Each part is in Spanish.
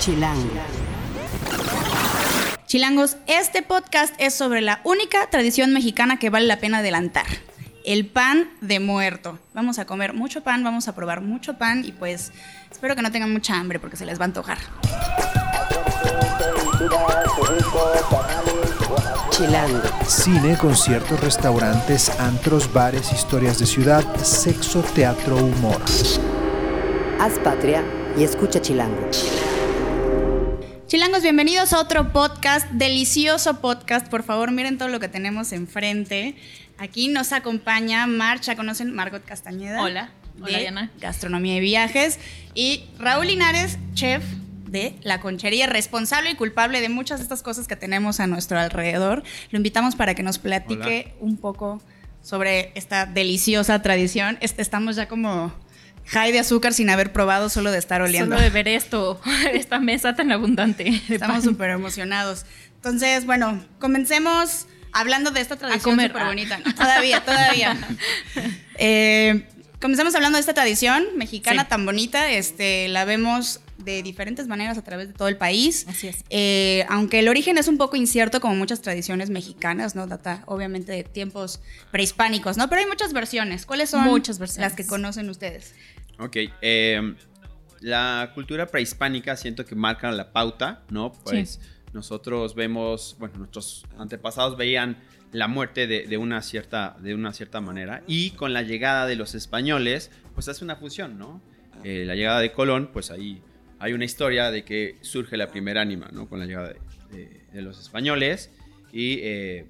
Chilango. Chilangos, este podcast es sobre la única tradición mexicana que vale la pena adelantar. El pan de muerto. Vamos a comer mucho pan, vamos a probar mucho pan y pues espero que no tengan mucha hambre porque se les va a antojar. Chilango. Cine, conciertos, restaurantes, antros, bares, historias de ciudad, sexo, teatro, humor. Haz patria y escucha Chilango. Chilangos, bienvenidos a otro podcast, delicioso podcast. Por favor, miren todo lo que tenemos enfrente. Aquí nos acompaña Marcha, conocen Margot Castañeda. Hola. de Hola, Diana. Gastronomía y Viajes. Y Raúl Linares, chef de la conchería, responsable y culpable de muchas de estas cosas que tenemos a nuestro alrededor. Lo invitamos para que nos platique un poco sobre esta deliciosa tradición. Estamos ya como high de azúcar sin haber probado, solo de estar oliendo. Solo de ver esto, esta mesa tan abundante. Estamos súper emocionados. Entonces, bueno, comencemos hablando de esta tradición comer. súper bonita. Todavía, todavía. Eh, comencemos hablando de esta tradición mexicana Sí. tan bonita. Este, la vemos de diferentes maneras a través de todo el país. Así es. Eh, aunque el origen es un poco incierto, como muchas tradiciones mexicanas, ¿no? Data obviamente de tiempos prehispánicos, ¿no? Pero hay muchas versiones. ¿Cuáles son Muchas versiones. las que conocen ustedes? Ok, eh, la cultura prehispánica siento que marca la pauta, ¿no? Pues nosotros vemos, bueno, nuestros antepasados veían la muerte de, de una cierta, de una cierta manera y con la llegada de los españoles, pues hace una fusión, ¿no? Eh, la llegada de Colón, pues ahí hay una historia de que surge la primera ánima, ¿no? Con la llegada de, de- de los españoles y eh,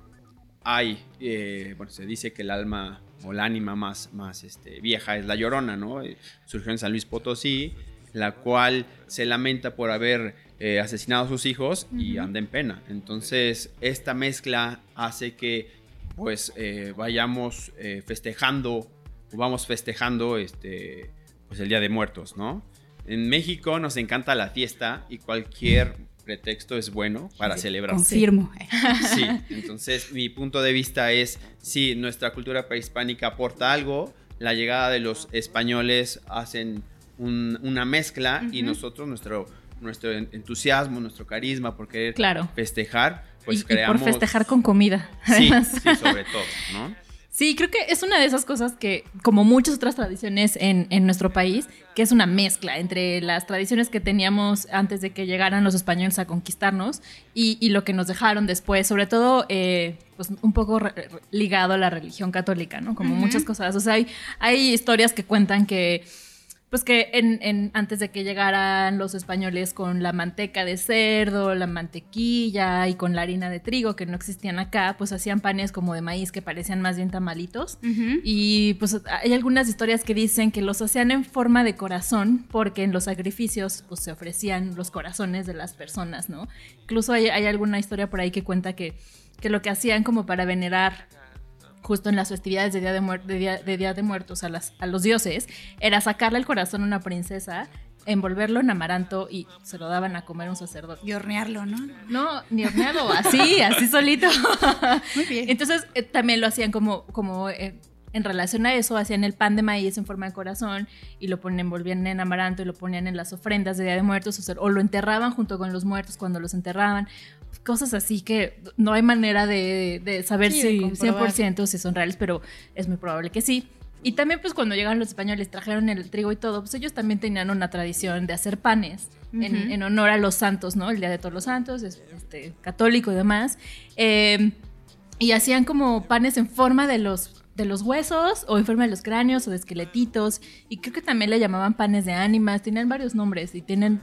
hay, eh, bueno, se dice que el alma o la ánima más, más este, vieja es la llorona, ¿no? Eh, Surgió en San Luis Potosí, la cual se lamenta por haber eh, asesinado a sus hijos y anda en pena. Entonces, esta mezcla hace que, pues, vayamos festejando, o vamos festejando, este, pues, el Día de Muertos, ¿no? En México nos encanta la fiesta y cualquier pretexto es bueno para celebrar. Confirmo. Sí, entonces mi punto de vista es, sí, nuestra cultura prehispánica aporta algo, la llegada de los españoles hacen un- una mezcla y nosotros, nuestro, nuestro en- entusiasmo, nuestro carisma por querer Claro. festejar, pues y, y creamos... por festejar con comida. Sí, sí, sobre todo, ¿no? Sí, creo que es una de esas cosas que, como muchas otras tradiciones en, en nuestro país, que es una mezcla entre las tradiciones que teníamos antes de que llegaran los españoles a conquistarnos y, y lo que nos dejaron después, sobre todo eh, pues un poco re- re- ligado a la religión católica, ¿no? Como muchas cosas. O sea, hay, hay historias que cuentan que pues que en, en- antes de que llegaran los españoles con la manteca de cerdo, la mantequilla y con la harina de trigo que no existían acá, pues hacían panes como de maíz que parecían más bien tamalitos. Y pues hay algunas historias que dicen que los hacían en forma de corazón porque en los sacrificios pues se ofrecían los corazones de las personas, ¿no? Incluso hay, hay alguna historia por ahí que cuenta que, que lo que hacían como para venerar justo en las festividades de Día de, Muer- de día, de Día de Muertos a, las, a los dioses, era sacarle el corazón a una princesa, envolverlo en amaranto y se lo daban a comer a un sacerdote. Y hornearlo, ¿no? No, ni horneado, así, así solito. Muy bien. Entonces eh, también lo hacían como, como eh, en relación a eso, hacían el pan de maíz en forma de corazón y lo ponen, envolvían en amaranto y lo ponían en las ofrendas de Día de Muertos o, sea, o lo enterraban junto con los muertos cuando los enterraban. Cosas así que no hay manera de, de saber Sí, de si comprobar. 100% si son reales, pero es muy probable que sí. Y también pues cuando llegaron los españoles, trajeron el trigo y todo, pues ellos también tenían una tradición de hacer panes en, honor a los santos, ¿no? El Día de Todos los Santos, es, este, católico y demás. Eh, y hacían como panes en forma de los de los huesos o en forma de los cráneos o de esqueletitos y creo que también le llamaban panes de ánimas, tenían varios nombres y tienen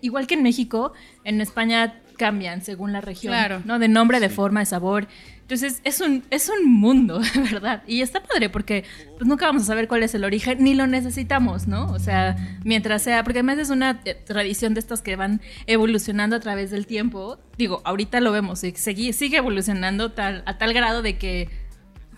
igual que en México, en España cambian según la región, Claro. ¿no? De nombre, de forma, de sabor. Entonces es un, es un mundo, de verdad. Y está padre porque pues, nunca vamos a saber cuál es el origen, ni lo necesitamos, ¿no? O sea, mientras sea, porque además es una eh, tradición de estas que van evolucionando a través del tiempo. Digo, ahorita lo vemos, y sigue, sigue evolucionando tal, a tal grado de que...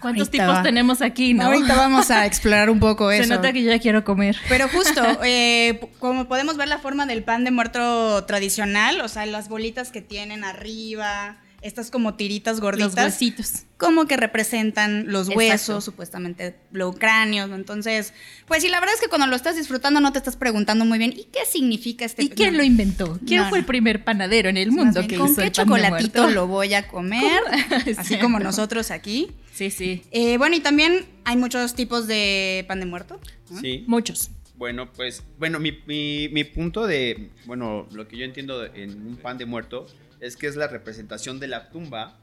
¿Cuántos Ahorita tipos va. tenemos aquí, no? Ahorita vamos a explorar un poco Se eso. nota que yo ya quiero comer. Pero justo, eh, como podemos ver la forma del pan de muerto tradicional, o sea, las bolitas que tienen arriba, estas como tiritas Los gorditas. huesitos. como que representan los Exacto. huesos, supuestamente los cráneos. Entonces, pues sí, la verdad es que cuando lo estás disfrutando no te estás preguntando muy bien, ¿y qué significa este ¿Y quién no, lo inventó? ¿Quién No, fue no. el primer panadero en el mundo bien, que ¿Con usó qué el pan de chocolatito muerto? lo voy a comer? Así Sí. como nosotros aquí. Sí, sí. Eh, bueno, y también hay muchos tipos de pan de muerto. ¿no? Sí. Muchos. Bueno, pues, bueno, mi, mi- mi punto de, bueno, lo que yo entiendo en un pan de muerto es que es la representación de la tumba.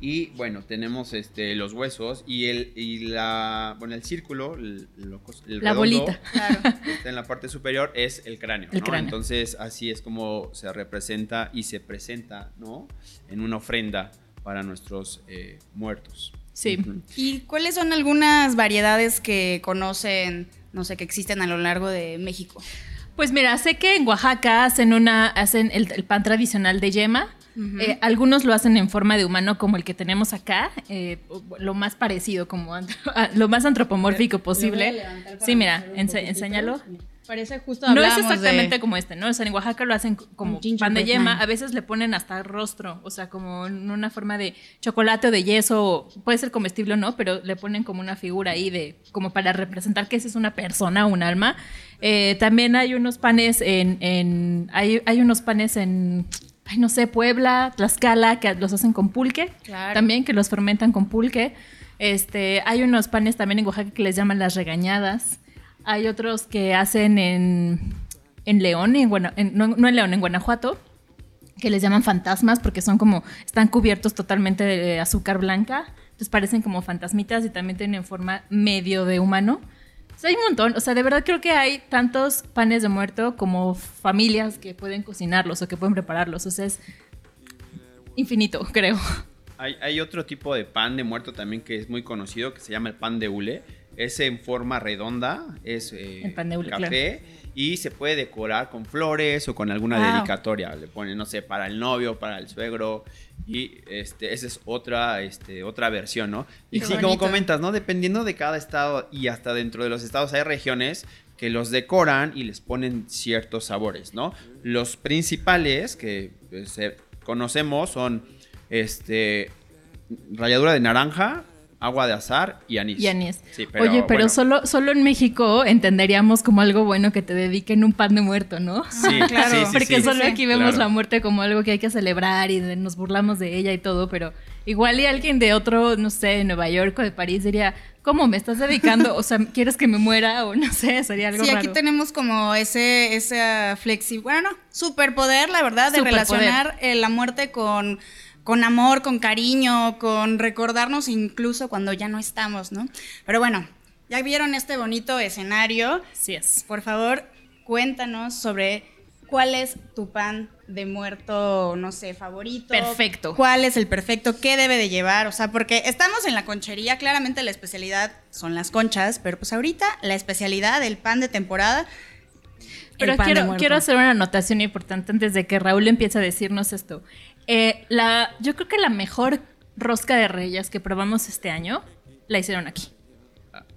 Y bueno, tenemos este, los huesos y el, y la, bueno, el círculo, el, el La redondo bolita. Claro. que está en la parte superior es el cráneo. El ¿no? cráneo. Entonces, así es como se representa y se presenta, ¿no? En una ofrenda para nuestros eh, muertos. Sí. ¿Y cuáles son algunas variedades que conocen, no sé, que existen a lo largo de México? Pues mira, sé que en Oaxaca hacen una, hacen el, el pan tradicional de yema. Eh, algunos lo hacen en forma de humano como el que tenemos acá, eh, lo más parecido, como lo más antropomórfico posible. Sí, mira, enséñalo. Parece justo No es exactamente de- como este, ¿no? O sea, en Oaxaca lo hacen como pan de yema. man. A veces le ponen hasta rostro, o sea, como en una forma de chocolate o de yeso. Puede ser comestible o no, pero le ponen como una figura ahí de como para representar que esa es una persona, un alma. Eh, también hay unos panes en, en hay, hay unos panes en Ay, no sé, Puebla, Tlaxcala, que los hacen con pulque, Claro. también que los fermentan con pulque. Este, hay unos panes también en Oaxaca que les llaman las regañadas. Hay otros que hacen en, en León, en en- no, no en León, en Guanajuato, que les llaman fantasmas porque son como, están cubiertos totalmente de azúcar blanca. Entonces parecen como fantasmitas y también tienen forma medio de humano. O sea, hay un montón. O sea, de verdad creo que hay tantos panes de muerto como familias que pueden cocinarlos o que pueden prepararlos. O sea, es infinito, creo. Hay, hay otro tipo de pan de muerto también que es muy conocido, que se llama el pan de hule. Es en forma redonda, es eh, café y se puede decorar con flores o con alguna Wow. dedicatoria. Le ponen, no sé, para el novio, para el suegro y este, esa es otra, este, otra versión, ¿no? Y Qué sí, como comentas, ¿no? Dependiendo de cada estado y hasta dentro de los estados hay regiones que los decoran y les ponen ciertos sabores, ¿no? Los principales que pues, eh, conocemos son este ralladura de naranja, agua de azar y anís. Y anís. Sí, Oye, pero bueno, solo, solo en México entenderíamos como algo bueno que te dediquen un pan de muerto, ¿no? Sí, Claro. sí, sí, Porque sí. solo sí, aquí vemos claro. la muerte como algo que hay que celebrar y de- nos burlamos de ella y todo, pero igual y alguien de otro, no sé, de Nueva York o de París diría, ¿cómo me estás dedicando? O sea, ¿quieres que me muera? O no sé, sería algo Sí, raro. aquí tenemos como ese, ese flexi, bueno, no, superpoder, la verdad, de Superpoder. relacionar eh, la muerte con, con amor, con cariño, con recordarnos incluso cuando ya no estamos, ¿no? Pero bueno, ya vieron este bonito escenario. Así es. Por favor, cuéntanos sobre cuál es tu pan de muerto, no sé, favorito. Perfecto. ¿Cuál es el perfecto? ¿Qué debe de llevar? O sea, porque estamos en la conchería, claramente la especialidad son las conchas, pero pues ahorita la especialidad del pan de temporada. Pero quiero, quiero hacer una anotación importante antes de que Raúl empiece a decirnos esto. Eh, la, yo creo que la mejor rosca de reyes que probamos este año la hicieron aquí.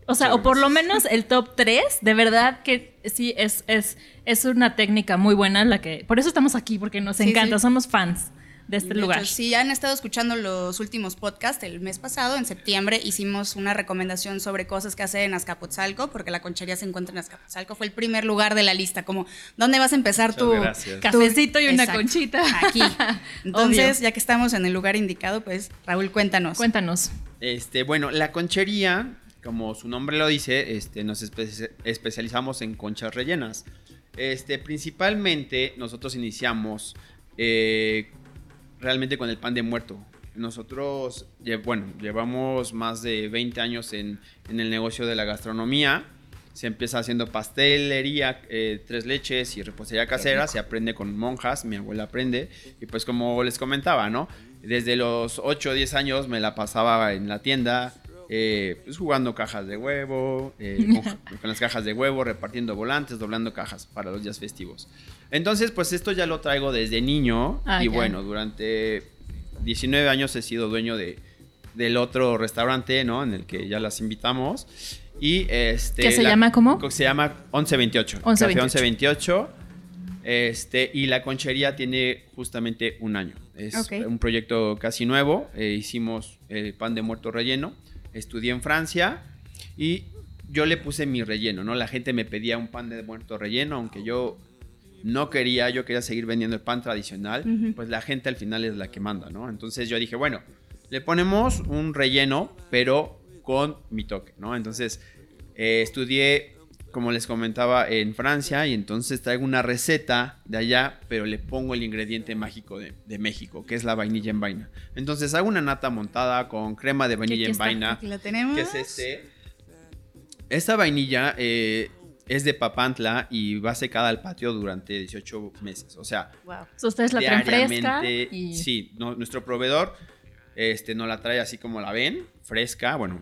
O sea, o por lo menos el top 3, de verdad que sí, es, es, es una técnica muy buena la que... Por eso estamos aquí, porque nos Sí, encanta, sí. somos fans de este De lugar. hecho, si han estado escuchando los últimos podcasts, el mes pasado, en septiembre, hicimos una recomendación sobre cosas que hacer en Azcapotzalco, porque la conchería se encuentra en Azcapotzalco. Fue el primer lugar de la lista, como, ¿dónde vas a empezar Muchas tu Cafecito y una Exacto, conchita. Aquí. Entonces, Obvio. ya que estamos en el lugar indicado, pues, Raúl, cuéntanos. Cuéntanos. Este, bueno, la conchería, como su nombre lo dice, este, nos espe- especializamos en conchas rellenas. Este, principalmente nosotros iniciamos eh, realmente con el pan de muerto. Nosotros, bueno, llevamos más de 20 años en, en el negocio de la gastronomía. Se empieza haciendo pastelería, eh, tres leches y repostería casera. Se aprende con monjas, mi abuela aprende. Y pues como les comentaba, ¿no? Desde los 8 o 10 años me la pasaba en la tienda, eh, pues jugando cajas de huevo, eh, con, con las cajas de huevo, repartiendo volantes, doblando cajas para los días festivos. Entonces, pues esto ya lo traigo desde niño. Ah, y bueno, durante 19 años he sido dueño de, del otro restaurante, ¿no? En el que ya las invitamos. Y este. ¿Qué se llama cómo? Se llama 1128. 1128. Café 1128. Este, y la conchería tiene justamente un año. Es Ok. un proyecto casi nuevo. Eh, hicimos el pan de muerto relleno. Estudié en Francia y yo le puse mi relleno, ¿no? La gente me pedía un pan de muerto relleno, aunque yo no quería, yo quería seguir vendiendo el pan tradicional, pues la gente al final es la que manda, ¿no? Entonces yo dije, bueno, le ponemos un relleno, pero con mi toque, ¿no? Entonces eh, estudié, como les comentaba, en Francia y entonces traigo una receta de allá, pero le pongo el ingrediente mágico de, de México, que es la vainilla en vaina. Entonces hago una nata montada con crema de vainilla en está, vaina, Aquí la tenemos. que es este. Esta vainilla eh, es de papantla y va secada al patio durante 18 meses. O sea, Wow. Ustedes la traen fresca y Sí, no- nuestro proveedor este, nos la trae así como la ven, fresca, bueno.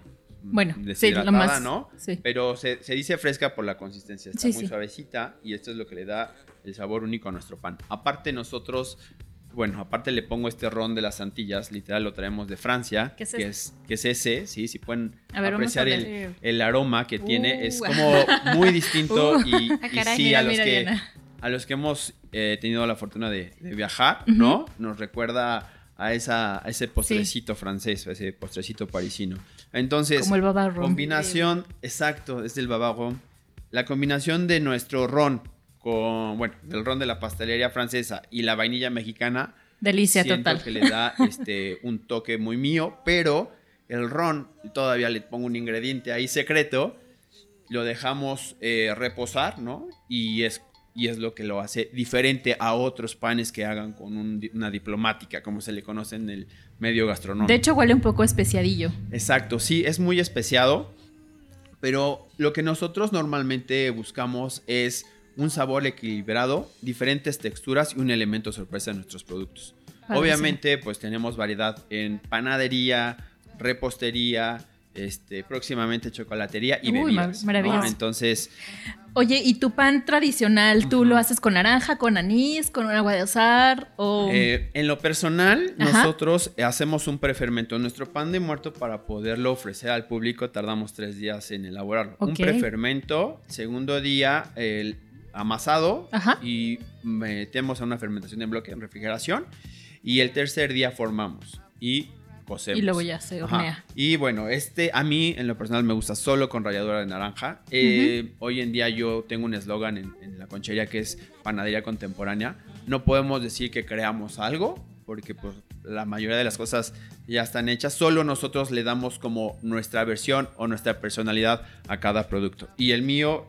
Bueno, sí, lo deshidratada, más- ¿no? sí. Pero se, se dice fresca por la consistencia, está Sí, muy sí. suavecita y esto es lo que le da el sabor único a nuestro pan. Aparte nosotros, bueno, aparte le pongo este ron de las Antillas, literal lo traemos de Francia, ¿Qué es que, es, que es ese, sí, si pueden ver, apreciar el, el aroma que tiene, es Uh. como muy distinto Uh. y, Ah, y caray, sí, mira, a los mira, que Diana. a los que hemos eh, tenido la fortuna de, de viajar. ¿no? Nos recuerda a, esa, a ese postrecito francés, a ese postrecito parisino. Entonces, Como el baba combinación, exacto, es del baba ron. La combinación de nuestro ron con, bueno, del ron de la pastelería francesa y la vainilla mexicana, Delicia siento total. que le da este, un toque muy mío, pero el ron, todavía le pongo un ingrediente ahí secreto, lo dejamos eh, reposar, ¿no? Y es, y es lo que lo hace diferente a otros panes que hagan con un una diplomática, como se le conoce en el medio gastronómico. De hecho, huele un poco especiadillo. Exacto, sí, es muy especiado, pero lo que nosotros normalmente buscamos es un sabor equilibrado, diferentes texturas y un elemento sorpresa en nuestros productos. Obviamente, pues tenemos variedad en panadería, repostería, este, próximamente chocolatería y Uy, bebidas. mar- maravilloso. ¿no? Entonces, Oye, ¿y tu pan tradicional, tú lo haces con naranja, con anís, con agua de azar o...? Eh, en lo personal, Ajá. nosotros hacemos un prefermento. Nuestro pan de muerto para poderlo ofrecer al público tardamos tres días en elaborarlo. Un prefermento, segundo día el amasado Ajá. y metemos a una fermentación en bloque en refrigeración y el tercer día formamos y cocemos. y luego ya se Ajá. hornea. Y bueno, este a mí en lo personal me gusta solo con ralladura de naranja. Eh, Hoy en día yo tengo un eslogan en, en la conchería que es panadería contemporánea. No podemos decir que creamos algo porque pues la mayoría de las cosas ya están hechas. Solo nosotros le damos como nuestra versión o nuestra personalidad a cada producto. Y el mío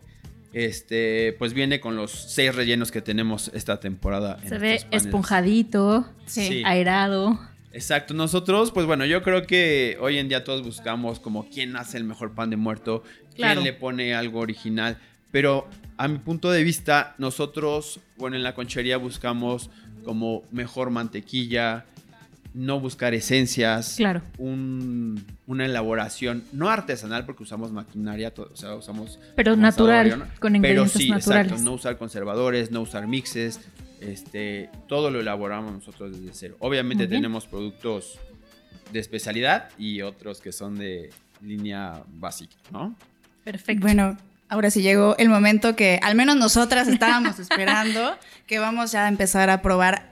este pues viene con los seis rellenos que tenemos esta temporada. en Se ve esponjadito, Sí. aerado. Exacto, nosotros, pues bueno, yo creo que hoy en día todos buscamos como quién hace el mejor pan de muerto, Claro. quién le pone algo original, pero a mi punto de vista, nosotros, bueno, en la conchería buscamos como mejor mantequilla, no buscar esencias, Claro. un- una elaboración, no artesanal porque usamos maquinaria, o sea, usamos... Pero natural, con Pero ingredientes sí, naturales. exacto, no usar conservadores, no usar mixes, este, todo lo elaboramos nosotros desde cero. Obviamente tenemos productos de especialidad y otros que son de línea básica, ¿no? Perfecto. Bueno, ahora sí llegó el momento que al menos nosotras estábamos esperando, que vamos ya a empezar a probar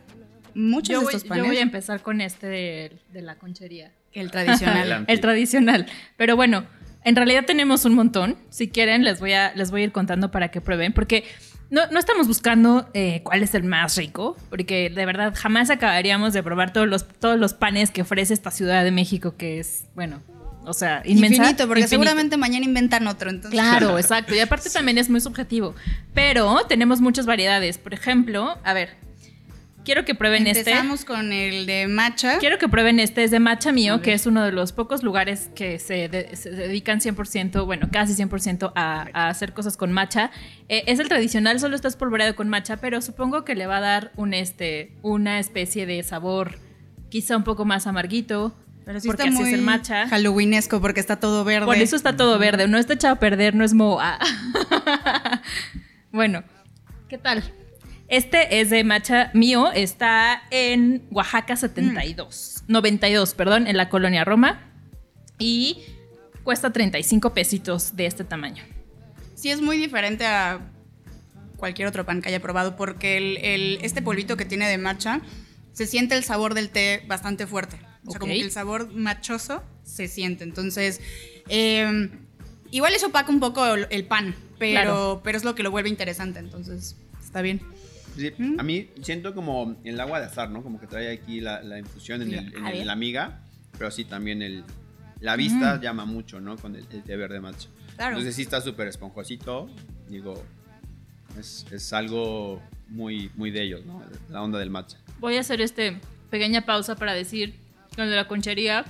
muchos yo de voy, estos yo panes. voy a empezar con este de, de la conchería. El tradicional. Adelante. El tradicional. Pero bueno, en realidad tenemos un montón. Si quieren, les voy a, les voy a ir contando para que prueben. Porque no, no estamos buscando eh, cuál es el más rico. Porque de verdad jamás acabaríamos de probar todos los, todos los panes que ofrece esta Ciudad de México, que es, bueno, o sea, inmensa. Infinito, porque Infinito. seguramente mañana inventan otro. Entonces, Claro, exacto. Y aparte también es muy subjetivo. Pero tenemos muchas variedades. Por ejemplo, a ver, quiero que prueben este. Empezamos con el de matcha. Quiero que prueben este, es de Matcha Mío, que es uno de los pocos lugares que se, de- se dedican 100%, bueno, casi 100% a, a hacer cosas con matcha. Eh, es el tradicional, solo está espolvoreado con matcha, pero supongo que le va a dar un, este, una especie de sabor quizá un poco más amarguito, Pero sí porque está así muy es el matcha. halloweenesco porque está todo verde. Por eso está todo verde, no está echado a perder, no es moa. bueno, ¿qué tal? Este es de matcha mío, está en Oaxaca 72, 92, perdón, en la colonia Roma y cuesta 35 pesitos de este tamaño. Sí es muy diferente a cualquier otro pan que haya probado, porque el, el- este polvito que tiene de matcha se siente el sabor del té bastante fuerte. O sea, como que el sabor machoso se siente. Entonces, eh, igual eso opaca un poco el, el pan, pero, Claro. pero es lo que lo vuelve interesante. Entonces, está bien. Sí, a mí siento como el agua de azar, ¿no? Como que trae aquí la, la infusión en, el, en ver. la miga, pero sí también el, la vista llama mucho, ¿no? Con el, el té verde matcha. Claro. Entonces sí está súper esponjosito, digo, es, es algo muy, muy de ellos, ¿no? La onda del matcha. Voy a hacer este pequeña pausa para decir con de la conchería.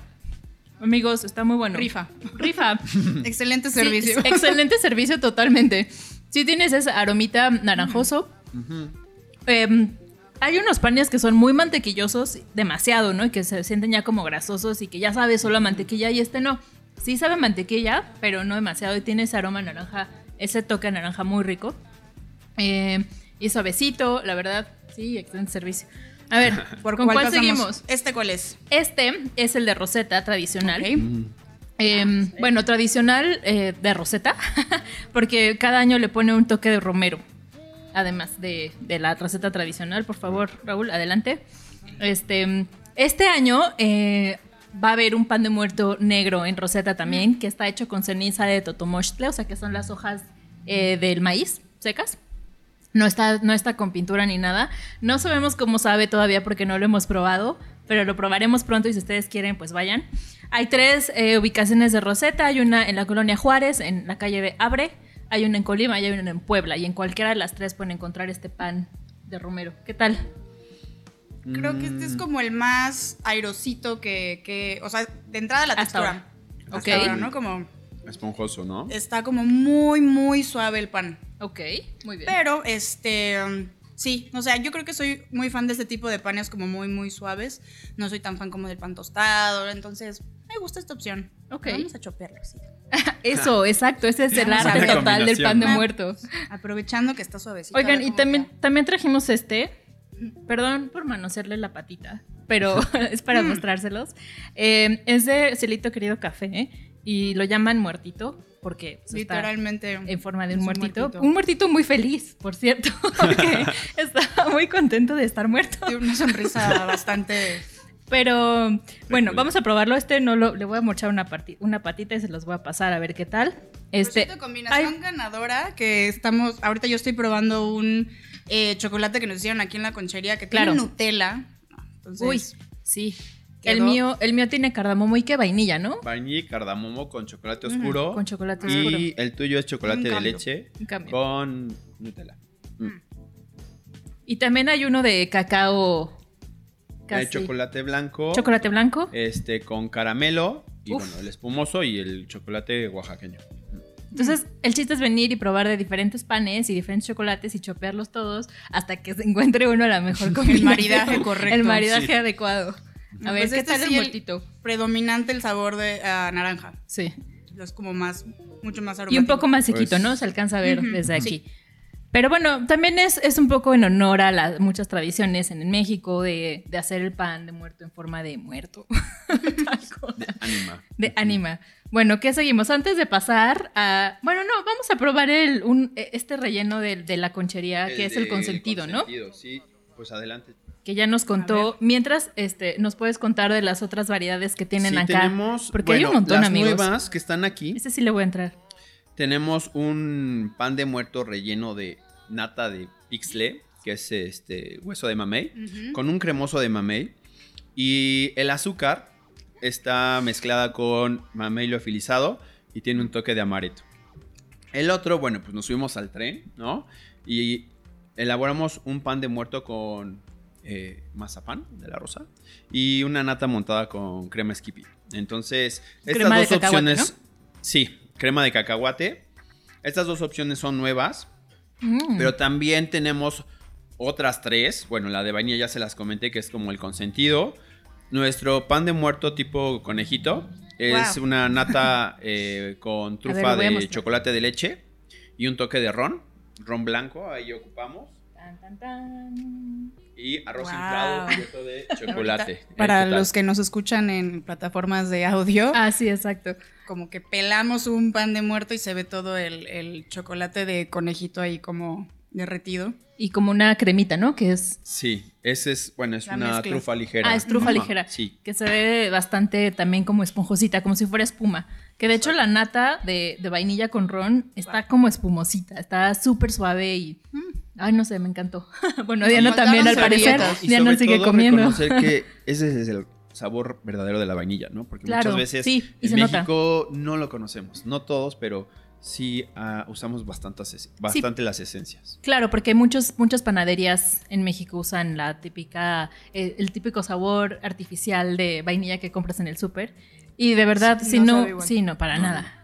Amigos, está muy bueno. Rifa. Rifa. Excelente Sí, servicio. excelente servicio totalmente. Si tienes ese aromita naranjoso. Em, hay unos panes que son muy mantequillosos, demasiado, ¿no? Y que se sienten ya como grasosos y que ya sabe solo a mantequilla y este no. Sí sabe a mantequilla, pero no demasiado y tiene ese aroma naranja, ese toque a naranja muy rico. Em, y suavecito, la verdad, sí, excelente servicio. A ver, ¿Por ¿con cuál, seguimos? ¿Este cuál es? Este es el de Rosetta tradicional. Ok. Eh, bueno, tradicional eh, de Rosetta, porque cada año le pone un toque de romero, además de, de la receta tradicional. Por favor, Raúl, adelante. Este, este año eh, va a haber un pan de muerto negro en Rosetta también, que está hecho con ceniza de totomoxtle, o sea que son las hojas eh, del maíz secas. No está, no está con pintura ni nada. No sabemos cómo sabe todavía porque no lo hemos probado, pero lo probaremos pronto y si ustedes quieren, pues vayan. Hay tres eh, ubicaciones de Rosetta. Hay una en la colonia Juárez, en la calle de Abre. Hay una en Colima y hay una en Puebla. Y en cualquiera de las tres pueden encontrar este pan de romero. ¿Qué tal? Creo que este es como el más airosito que, que o sea, de entrada la Hasta textura. ahora. Hasta Ok. ahora, ¿no? Como Esponjoso, ¿no? está como muy, muy suave el pan. Ok, muy bien. Pero, este, um, sí, o sea, yo creo que soy muy fan de este tipo de panes como muy, muy suaves. No soy tan fan como del pan tostado, entonces me gusta esta opción. Ok. Vamos a chopearlo así. Eso, exacto. Ese es el Vamos arte total del pan de muerto. Aprovechando que está suavecito. Oigan, y también, queda. también trajimos este. Perdón por manosearle la patita, pero es para mostrárselos. Eh, es de Celito Querido Café ¿eh? Y lo llaman muertito porque pues, está Literalmente. en forma de un muertito. Un muertito muy feliz, por cierto, porque está muy contento de estar muerto. Tiene una sonrisa bastante. Pero bueno, vamos a probarlo. Este no lo, le voy a mochar una, una patita y se los voy a pasar a ver qué tal. Este, Este, combinación ay, ganadora que estamos. Ahorita yo estoy probando un eh, chocolate que nos hicieron aquí en la conchería que Claro. tiene Nutella. Entonces, uy, sí. El mío, el mío tiene cardamomo y que vainilla, ¿no? Vainilla y cardamomo con chocolate oscuro. Con chocolate y oscuro. el tuyo es chocolate de leche con Nutella. Y también hay uno de cacao. Hay Casi. chocolate blanco. Chocolate blanco. Este con caramelo. Y Uf. bueno, el espumoso y el chocolate oaxaqueño. Entonces, el chiste es venir y probar de diferentes panes y diferentes chocolates y chopearlos todos hasta que se encuentre uno a la mejor combinación. maridaje correcto. El maridaje Sí. adecuado. A No, ver, pues ¿qué este tal el sí, el- muertito? predominante el sabor de ah, naranja. Sí. Es como más, mucho más Y aromático. un poco más sequito, Pues- ¿no? Se alcanza a ver desde sí. aquí. Pero bueno, también es, es un poco en honor a las muchas tradiciones en México de, de hacer el pan de muerto en forma de muerto. Tal cual. Anima. de ánima. Bueno, ¿qué seguimos? Antes de pasar a... Bueno, no, vamos a probar el, un, este relleno de, de la conchería, que es el de consentido, ¿no? consentido, Sí, pues adelante. Que ya nos contó. Mientras, este, nos puedes contar de las otras variedades que tienen Sí, acá. tenemos, porque hay un montón, las amigos. nuevas que están aquí. Este sí le voy a entrar. Tenemos un pan de muerto relleno de nata de pixle, que es este hueso de mamey, con un cremoso de mamey. Y el azúcar está mezclada con mamey liofilizado y tiene un toque de amaretto. El otro, bueno, pues nos subimos al tren, ¿no? Y elaboramos un pan de muerto con eh, mazapán de la rosa y una nata montada con crema skippy. Entonces, estas Crema de dos opciones. Sí, crema de cacahuate. Estas dos opciones son nuevas, Mm. pero también tenemos otras tres. Bueno, la de vainilla ya se las comenté, que es como el consentido. Nuestro pan de muerto tipo conejito es Wow. una nata eh, con trufa de chocolate de leche y un toque de ron, ron blanco, ahí ocupamos. Tan, tan, tan. Y arroz Wow. inflado cubierto de chocolate. Para los que nos escuchan en plataformas de audio, Ah, sí, exacto. como que pelamos un pan de muerto y se ve todo el, el chocolate de conejito ahí como derretido. Y como una cremita, ¿no? Que es. Sí, ese es, bueno, es La una mezcla. trufa ligera. Ah, es trufa Ajá, ligera. Sí. Que se ve bastante también como esponjosita, como si fuera espuma. Que de hecho la nata de, de vainilla con ron está como espumosita, está súper suave y. Ay, no sé, me encantó. bueno, Diana faltaron también, al parecer. Y Diana sobre sigue todo comiendo. reconocer que ese es el sabor verdadero de la vainilla, ¿no? Porque Claro, muchas veces sí, y en se nota. México no lo conocemos, no todos, pero sí ah, usamos bastantes, bastante las esencias. Claro, porque muchos, muchas panaderías en México usan la típica, eh, el típico sabor artificial de vainilla que compras en el súper. Y de verdad, Sí, si no sí, no, para No, nada.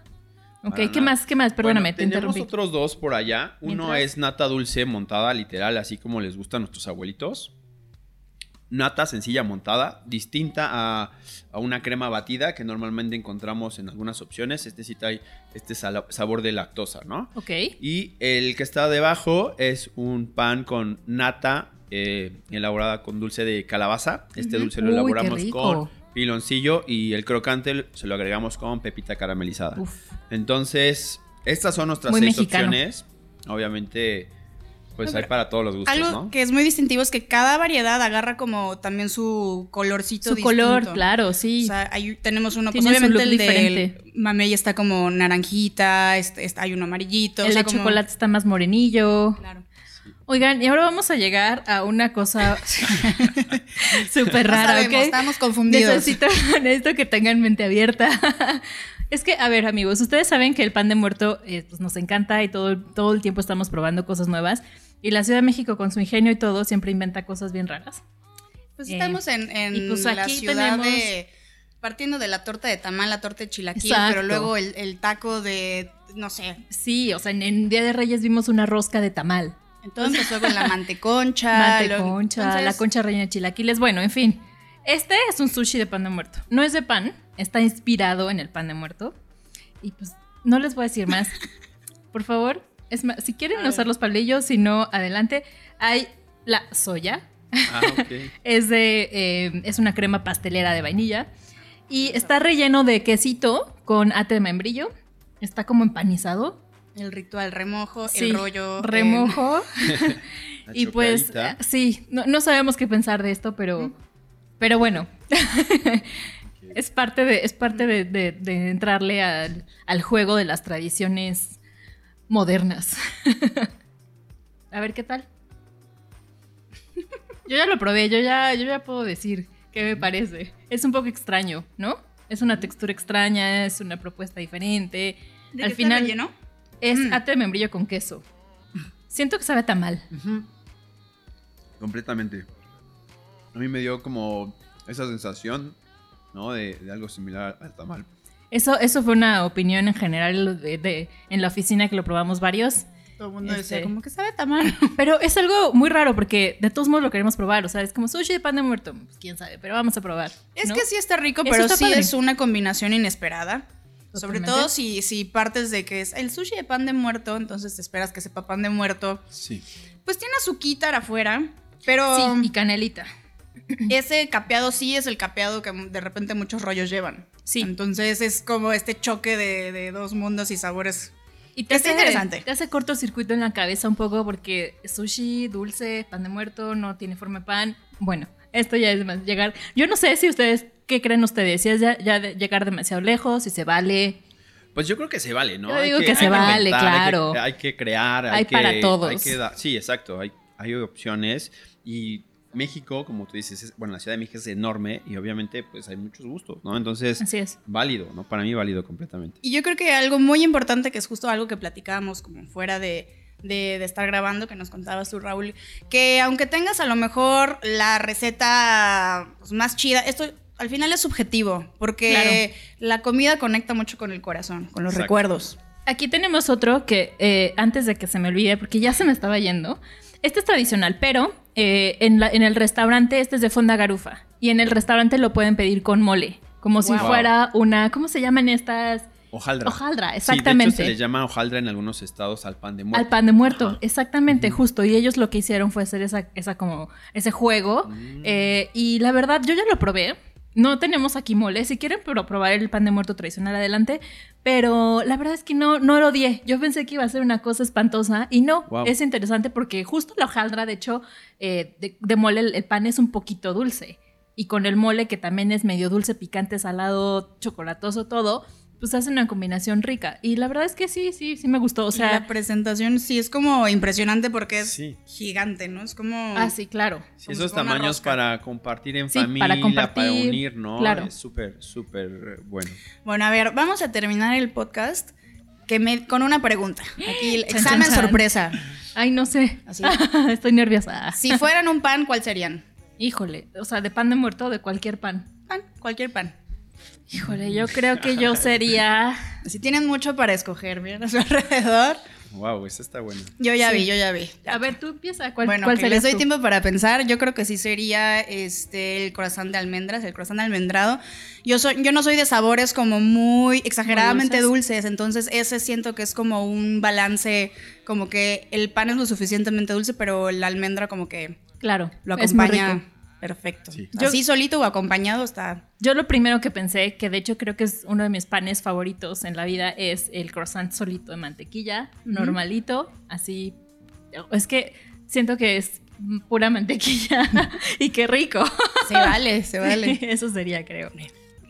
Ok, ¿qué más? ¿Qué más? Perdóname, Bueno, te tenemos interrumpí. otros dos por allá. Uno Mientras- es nata dulce montada, literal, así como les gusta a nuestros abuelitos. Nata sencilla montada, distinta a, a una crema batida que normalmente encontramos en algunas opciones. Este sí trae este sabor de lactosa, ¿no? Ok. Y el que está debajo es un pan con nata eh, elaborada con dulce de calabaza. Este dulce lo Uy, elaboramos con piloncillo y el crocante se lo agregamos con pepita caramelizada. Uf. Entonces, estas son nuestras Muy seis mexicano. opciones. Obviamente, pues hay para todos los gustos, Algo ¿no? que es muy distintivo es que cada variedad agarra como también su colorcito Su distinto. color, claro, sí. O sea, hay- tenemos uno, pues Tiene obviamente look el del diferente. mamey está como naranjita, este, este- hay uno amarillito. el o sea, de como- chocolate está más morenillo. Claro. Oigan, y ahora vamos a llegar a una cosa súper No rara, sabemos, ¿ok? Estamos confundidos. Necesito, necesito que tengan mente abierta. es que, a ver, amigos, ustedes saben que el pan de muerto eh, pues nos encanta y todo, todo el tiempo estamos probando cosas nuevas. Y la Ciudad de México, con su ingenio y todo, siempre inventa cosas bien raras. Pues Eh, estamos en, en y pues la ciudad tenemos- de... Partiendo de la torta de tamal, la torta de chilaquil, Exacto. pero luego el, el taco de, no sé. Sí, o sea, en, en Día de Reyes vimos una rosca de tamal. Entonces luego en la manteconcha. Manteconcha, entonces, la concha rellena de chilaquiles. Bueno, en fin. Este es un sushi de pan de muerto. No es de pan, está inspirado en el pan de muerto. Y pues no les voy a decir más. Por favor, es más, si quieren usar los palillos, si no, adelante. Hay la soya. Ah, ok. Es de eh, es una crema pastelera de vainilla y está relleno de quesito con ate de membrillo. Está como empanizado. El ritual, remojo, Sí, el rollo. remojo. La Y pues eh, sí, no, no sabemos qué pensar de esto, pero, pero bueno. es parte de, es parte de, de- de entrarle al, al juego de las tradiciones modernas. A ver qué tal. Yo ya lo probé, yo ya, yo ya puedo decir qué me parece. Es un poco extraño, ¿no? Es una textura extraña, es una propuesta diferente. ¿De Al qué final está relleno? Es Mm. ate de membrillo con queso. Siento que sabe tan mal. Ujú. Completamente. A mí me dio como esa sensación, ¿no? De, de algo similar al tamal. Eso, eso fue una opinión en general de, de- en la oficina que lo probamos varios. Todo el mundo Este- decía, como que sabe tamal. Pero es algo muy raro porque de todos modos lo queremos probar. O sea, es como sushi de pan de muerto. Pues, quién sabe, pero vamos a probar. Es ¿no? que sí está rico, Eso pero está sí padre. es una combinación inesperada. Sobre todo si, si partes de que es el sushi de pan de muerto, entonces te esperas que sepa pan de muerto. Sí. Pues tiene azuquitar afuera, pero Sí, y canelita. ese capeado sí es el capeado que de repente muchos rollos llevan. Sí. Entonces es como este choque de, de dos mundos y sabores. Y te Está hace, interesante. Te hace cortocircuito en la cabeza un poco porque sushi, dulce, pan de muerto, no tiene forma de pan. Bueno, esto ya es más llegar. Yo no sé si ustedes, ¿qué creen ustedes? Si es ya, ya de- llegar demasiado lejos, si se vale. Pues yo creo que se vale, ¿no? Yo digo que se hay vale, inventar, hay que- claro. Hay que, crear, hay, Hay que- para todos. hay que da- sí, exacto. Hay, hay opciones. Y México, como tú dices, es- bueno, la Ciudad de México es enorme y obviamente pues hay muchos gustos, ¿no? Entonces, Así es. válido, ¿no? Para mí válido completamente. Y yo creo que algo muy importante, que es justo algo que platicábamos como fuera de, de- de estar grabando, que nos contabas tú, Raúl, que aunque tengas a lo mejor la receta pues, más chida, esto al final es subjetivo, porque la comida conecta mucho con el corazón, con los Exacto. recuerdos. Aquí tenemos otro que eh, antes de que se me olvide, porque ya se me estaba yendo. Este es tradicional, pero eh, en, la- en el restaurante este es de fonda garufa. Y en el restaurante lo pueden pedir con mole. Como si Wow. fuera una. ¿Cómo se llaman estas? Hojaldra. Hojaldra, Sí, de hecho, exactamente. se le llama hojaldra en algunos estados al pan de muerto. Al pan de muerto, Ajá. exactamente, justo. Y ellos lo que hicieron fue hacer esa, esa como, ese juego. Mm. Eh, y la verdad, yo ya lo probé. No tenemos aquí mole. Si quieren pero probar el pan de muerto tradicional, adelante. Pero la verdad es que no, no lo odié. Yo pensé que iba a ser una cosa espantosa y no. Wow. Es interesante porque justo la hojaldra, de hecho, eh, de, de mole, el, el pan es un poquito dulce. Y con el mole, que también es medio dulce, picante, salado, chocolatoso, todo, pues hace una combinación rica. Y la verdad es que sí, sí, sí me gustó. O sea, la presentación sí es como impresionante porque es Sí. gigante, ¿no? Es como... ah, sí, claro. Sí, esos tamaños para compartir en Sí, familia, para compartir, unir, ¿no? claro. Es súper, súper bueno. Bueno, a ver, vamos a terminar el podcast que me, con una pregunta. Aquí el Chan, examen chan, chan. sorpresa. Ay, no sé. Así. Estoy nerviosa. Si fueran un pan, ¿cuál serían? Híjole, o sea, de pan de muerto o de cualquier pan. Pan, cualquier pan. Híjole, yo creo que yo sería. Si tienen mucho para escoger, bien a su alrededor. Wow, esa está buena. Yo ya Sí. vi, yo ya vi. A ver, tú empieza. ¿Cuál, bueno, cuál que les doy tú? tiempo para pensar. Yo creo que sí sería este el croissant de almendras, el croissant almendrado. Yo soy, yo no soy de sabores como muy exageradamente Muy dulces. entonces ese siento que es como un balance, como que el pan es lo suficientemente dulce, pero la almendra como que Claro, lo es muy acompaña rico. Perfecto. Sí. Yo- Así solito o acompañado está. Yo lo primero que pensé, que de hecho creo que es uno de mis panes favoritos en la vida, es el croissant solito de mantequilla, normalito, así. Es que siento que es pura mantequilla y qué rico. Se vale, se vale. Eso sería, creo.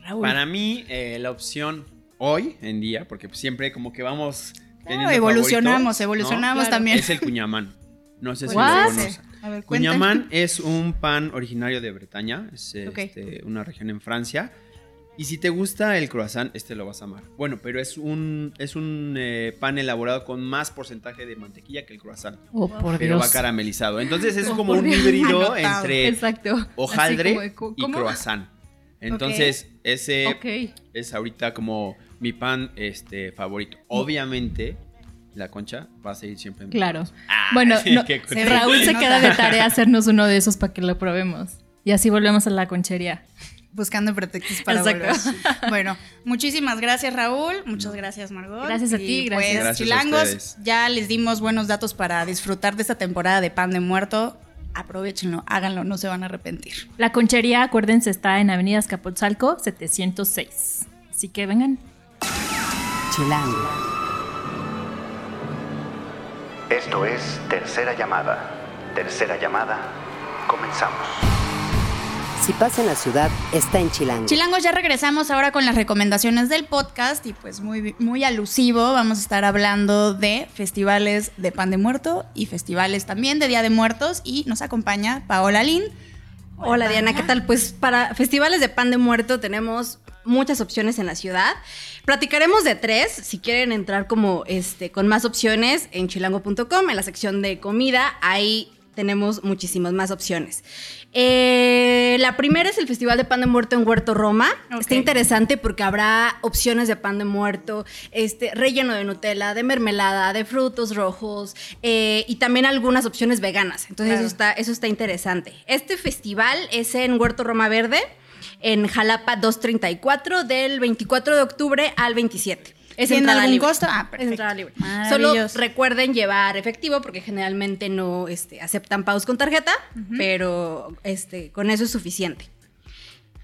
Raúl. Para mí, eh, la opción hoy en día, porque siempre como que vamos. teniendo evolucionamos, favoritos, evolucionamos Claro. también. Es el cuñamán. No sé si lo conocen. A ver. Cuñamán es un pan originario de Bretaña, es este, una región en Francia. Y si te gusta el croissant, este lo vas a amar. Bueno, pero es un, es un eh, pan elaborado con más porcentaje de mantequilla que el croissant. Oh, por pero Dios. va caramelizado. Entonces es Oh, como un Dios. híbrido Anotado. entre Exacto. hojaldre y croissant. Entonces, ese es ahorita como mi pan este, favorito. Obviamente, la concha va a seguir siempre en mi Claro. Ah, bueno, no. Raúl se queda de tarea hacernos uno de esos para que lo probemos. Y así volvemos a la conchería. Buscando pretextos para Exacto. volver. Bueno, muchísimas gracias Raúl, muchas gracias Margot. Gracias a ti, Y, gracias. Pues, Gracias a chilangos, ustedes. ya les dimos buenos datos para disfrutar de esta temporada de pan de muerto. Aprovechenlo, háganlo, no se van a arrepentir. La conchería, acuérdense, está en Avenida Escapotzalco 706. Así que vengan. Chilango. Esto es Tercera Llamada. Tercera Llamada. Comenzamos. Si pasa en la ciudad, está en Chilango. Chilangos, ya regresamos ahora con las recomendaciones del podcast y pues muy, muy alusivo vamos a estar hablando de festivales de pan de muerto y festivales también de Día de Muertos y nos acompaña Paola Lin. Hola Diana, ¿qué tal? Pues para festivales de pan de muerto tenemos muchas opciones en la ciudad. Platicaremos de tres, si quieren entrar como este con más opciones en chilango.com, en la sección de comida, ahí tenemos muchísimas más opciones. Eh, la primera es el Festival de Pan de Muerto en Huerto Roma. Está interesante porque habrá opciones de pan de muerto, este, relleno de Nutella, de mermelada, de frutos rojos eh, y también algunas opciones veganas. Entonces Claro. eso, está, eso está interesante. Este festival es en Huerto Roma Verde, en Jalapa 234, del 24 de octubre al 27. Es ¿Tiene entrada algún libre. costo? Ah, Es entrada libre. Solo recuerden llevar efectivo porque generalmente no este, aceptan pagos con tarjeta, pero este, con eso es suficiente.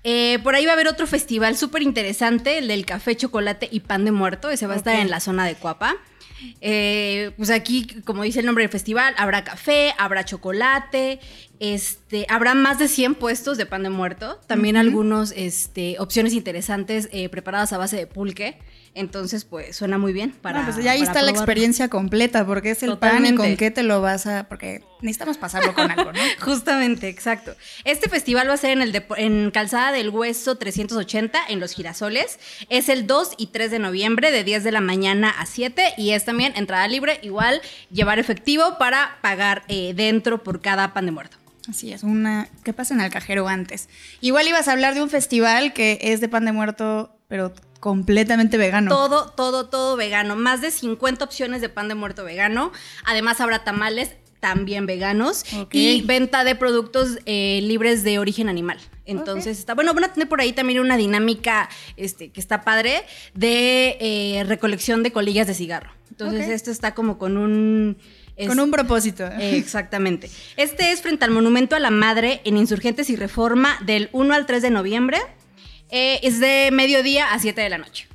Eh, por ahí va a haber otro festival súper interesante, el del café, chocolate y pan de muerto. Ese va a estar en la zona de Cuapa. Eh, pues aquí, como dice el nombre del festival, habrá café, habrá chocolate, este, habrá más de 100 puestos de pan de muerto. También algunos este, opciones interesantes eh, preparadas a base de pulque. Entonces, pues suena muy bien para. Bueno, pues ya ahí para está la experiencia completa, porque es el pan y con qué te lo vas a. Porque necesitamos pasarlo con algo, ¿no? Justamente, exacto. Este festival va a ser en, el depo- en Calzada del Hueso 380, en Los Girasoles. Es el 2 y 3 de noviembre, de 10 de la mañana a 7. Y es también entrada libre, igual llevar efectivo para pagar eh, dentro por cada pan de muerto. Así es, una. ¿Qué pasa en el cajero antes? Igual ibas a hablar de un festival que es de pan de muerto, pero completamente vegano. Todo, todo, todo vegano. Más de 50 opciones de pan de muerto vegano. Además habrá tamales también veganos y venta de productos eh, libres de origen animal. Entonces está bueno, van a tener por ahí también una dinámica este, que está padre de eh, recolección de colillas de cigarro. Entonces esto está como con un es- Con un propósito. eh, Exactamente. Este es frente al Monumento a la Madre en Insurgentes y Reforma del 1 al 3 de noviembre. Eh, es de mediodía a 7 de la noche.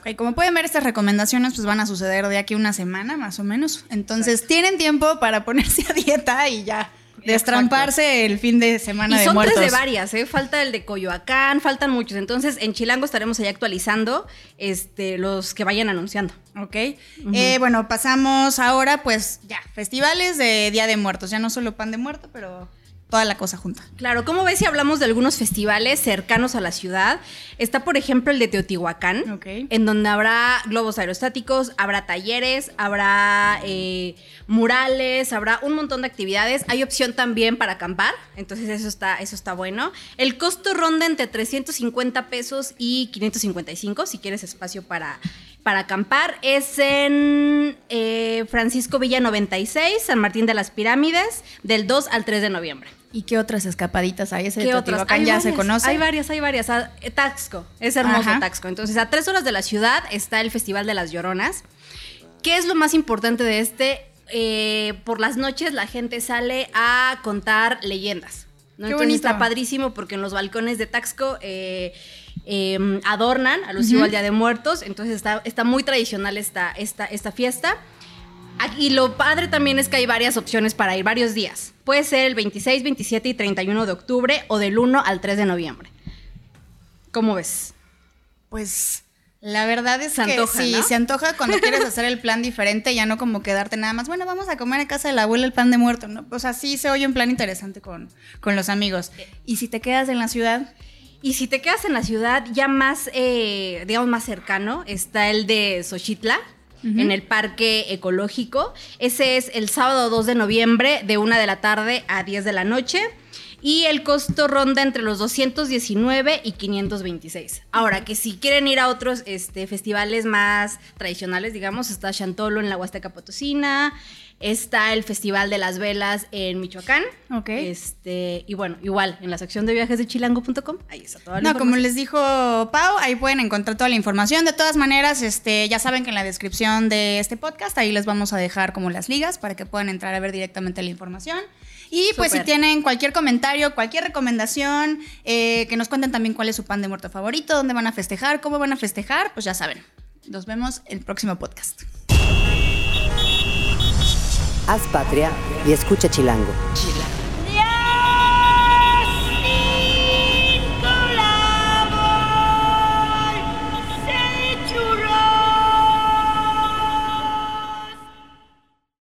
Ok, como pueden ver, estas recomendaciones pues van a suceder de aquí a una semana más o menos. Entonces tienen tiempo para ponerse a dieta y ya destramparse el fin de semana y de son muertos. tres de varias, ¿eh? Falta el de Coyoacán, faltan muchos. Entonces, en Chilango estaremos ahí actualizando este, los que vayan anunciando. Ok. Eh, bueno, pasamos ahora, pues ya, festivales de Día de Muertos. Ya no solo pan de muerto, pero toda la cosa junta. Claro, ¿cómo ves si hablamos de algunos festivales cercanos a la ciudad? Está, por ejemplo, el de Teotihuacán, en donde habrá globos aerostáticos, habrá talleres, habrá eh, murales, habrá un montón de actividades. Hay opción también para acampar, entonces eso está, eso está bueno. El costo ronda entre 350 pesos y 555, si quieres espacio para, para acampar. Es en eh, Francisco Villa 96, San Martín de las Pirámides, del 2 al 3 de noviembre. ¿Y qué otras escapaditas hay? Ese ¿Qué otras? Hay ya se varias, conoce. Hay varias, hay varias. Ah, eh, Taxco, es hermoso Ajá. Taxco. Entonces, a tres horas de la ciudad está el Festival de las Lloronas. ¿Qué es lo más importante de este? Eh, por las noches la gente sale a contar leyendas. ¿no? Qué Entonces bonito. está padrísimo porque en los balcones de Taxco eh, eh, adornan, alusivo al Día de Muertos. Entonces está, está muy tradicional esta, esta, esta fiesta. Y lo padre también es que hay varias opciones para ir, varios días. Puede ser el 26, 27 y 31 de octubre o del 1 al 3 de noviembre. ¿Cómo ves? Pues la verdad es Se que sí, ¿no? se antoja cuando quieres hacer el plan diferente, ya no como quedarte nada más, bueno, vamos a comer en casa de la abuela el pan de muerto, ¿no? O sea, sí se oye un plan interesante con, con los amigos. Y si te quedas en la ciudad, Y si te quedas en la ciudad, ya más, eh, digamos, más cercano, está el de Xochitla, en el Parque Ecológico. Ese es el sábado 2 de noviembre, de 1 de la tarde a 10 de la noche. Y el costo ronda entre los 219 y 526. Ahora, que si quieren ir a otros este, festivales más tradicionales, digamos, está Chantolo en la Huasteca Potosina, está el Festival de las Velas en Michoacán. Ok. Este, y bueno, igual, en la sección de viajes de chilango.com, ahí está toda la No, como les dijo Pau, ahí pueden encontrar toda la información. De todas maneras, este, ya saben que en la descripción de este podcast ahí les vamos a dejar como las ligas para que puedan entrar a ver directamente la información. Y pues si tienen cualquier comentario, cualquier recomendación, eh, que nos cuenten también cuál es su pan de muerto favorito, dónde van a festejar, cómo van a festejar, pues ya saben. Nos vemos el próximo podcast. Haz patria y escucha Chilango.